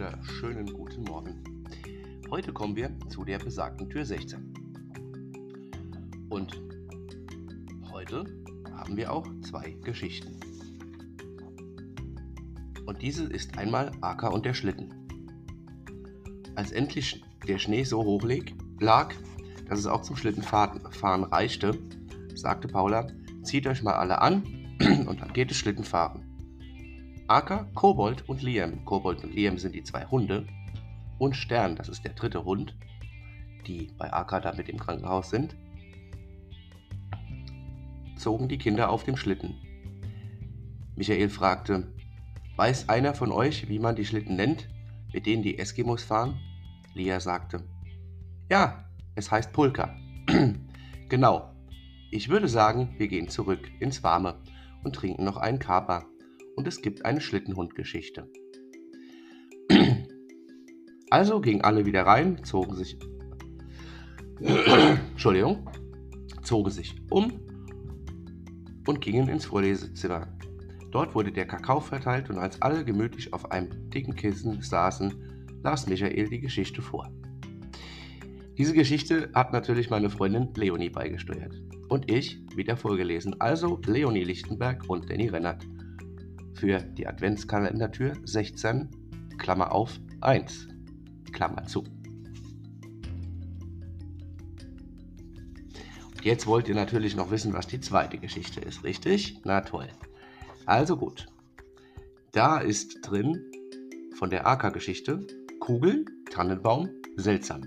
Wunderschönen guten Morgen. Heute kommen wir zu der besagten Tür 16. Und heute haben wir auch zwei Geschichten. Und diese ist einmal Aka und der Schlitten. Als endlich der Schnee so hoch lag, dass es auch zum Schlittenfahren reichte, sagte Paula, zieht euch mal alle an und dann geht es Schlittenfahren. Aka, Kobold und Liam. Kobold und Liam sind die zwei Hunde. Und Stern, das ist der dritte Hund, die bei Aka da mit im Krankenhaus sind, zogen die Kinder auf dem Schlitten. Michael fragte, weiß einer von euch, wie man die Schlitten nennt, mit denen die Eskimos fahren? Lia sagte, ja, es heißt Pulka. genau. Ich würde sagen, wir gehen zurück ins Warme und trinken noch einen Kaba und es gibt eine Schlittenhundgeschichte. Also gingen alle wieder rein, zogen sich Entschuldigung, zogen sich um und gingen ins Vorlesezimmer. Dort wurde der Kakao verteilt und als alle gemütlich auf einem dicken Kissen saßen, las Michael die Geschichte vor. Diese Geschichte hat natürlich meine Freundin Leonie beigesteuert und ich wieder vorgelesen, also Leonie Lichtenberg und Danny Rennert für die Adventskalendertür 16, Klammer auf 1, Klammer zu. Und jetzt wollt ihr natürlich noch wissen, was die zweite Geschichte ist, richtig? Na toll. Also gut. Da ist drin von der AK-Geschichte Kugel, Tannenbaum, seltsam.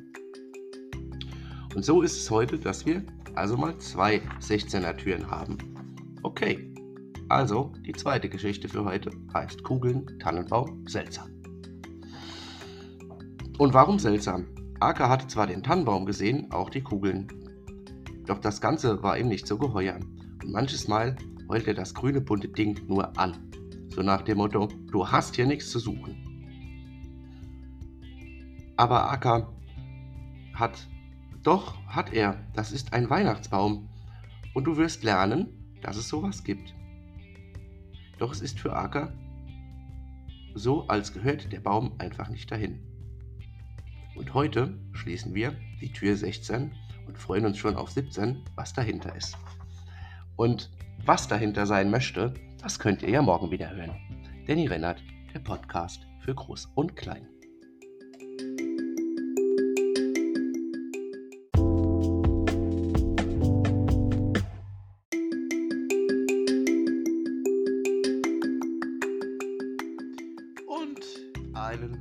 Und so ist es heute, dass wir also mal zwei 16er Türen haben. Okay, also, die zweite Geschichte für heute heißt Kugeln, Tannenbaum, seltsam. Und warum seltsam? Aka hatte zwar den Tannenbaum gesehen, auch die Kugeln. Doch das Ganze war ihm nicht so geheuer. Und manches Mal heulte das grüne bunte Ding nur an. So nach dem Motto, du hast hier nichts zu suchen. Aber Aka hat, doch hat er, das ist ein Weihnachtsbaum. Und du wirst lernen, dass es sowas gibt. Doch es ist für Acker so, als gehört der Baum einfach nicht dahin. Und heute schließen wir die Tür 16 und freuen uns schon auf 17, was dahinter ist. Und was dahinter sein möchte, das könnt ihr ja morgen wieder hören. Danny Rennert, der Podcast für Groß und Klein.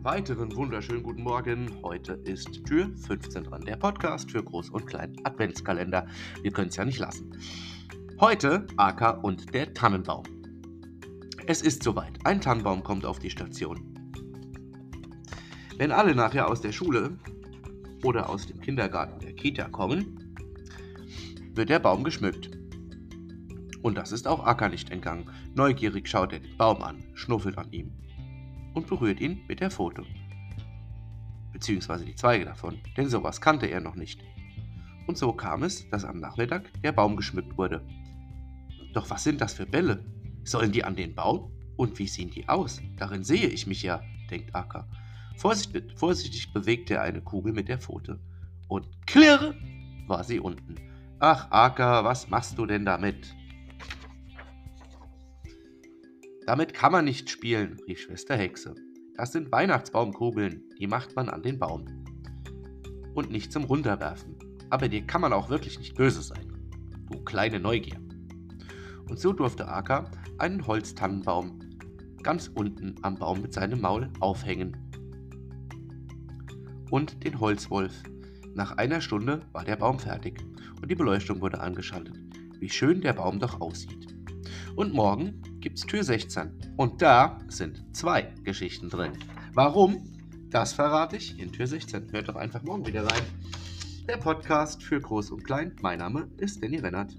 Weiteren wunderschönen guten Morgen. Heute ist Tür 15 dran, der Podcast für Groß- und Klein Adventskalender. Wir können es ja nicht lassen. Heute Acker und der Tannenbaum. Es ist soweit. Ein Tannenbaum kommt auf die Station. Wenn alle nachher aus der Schule oder aus dem Kindergarten der Kita kommen, wird der Baum geschmückt. Und das ist auch Acker nicht entgangen. Neugierig schaut er den Baum an, schnuffelt an ihm und berührt ihn mit der Pfote. Beziehungsweise die Zweige davon, denn sowas kannte er noch nicht. Und so kam es, dass am Nachmittag der Baum geschmückt wurde. Doch was sind das für Bälle? Sollen die an den Baum? Und wie sehen die aus? Darin sehe ich mich ja, denkt Aka. Vorsichtig, vorsichtig bewegte er eine Kugel mit der Pfote. Und klirr war sie unten. Ach, Aka, was machst du denn damit? Damit kann man nicht spielen, rief Schwester Hexe. Das sind Weihnachtsbaumkugeln, die macht man an den Baum. Und nicht zum Runterwerfen. Aber dir kann man auch wirklich nicht böse sein. Du kleine Neugier. Und so durfte Aka einen Holztannenbaum ganz unten am Baum mit seinem Maul aufhängen. Und den Holzwolf. Nach einer Stunde war der Baum fertig und die Beleuchtung wurde angeschaltet. Wie schön der Baum doch aussieht. Und morgen gibt's Tür 16. Und da sind zwei Geschichten drin. Warum? Das verrate ich in Tür 16. Hört doch einfach morgen wieder rein. Der Podcast für Groß und Klein. Mein Name ist Danny Rennert.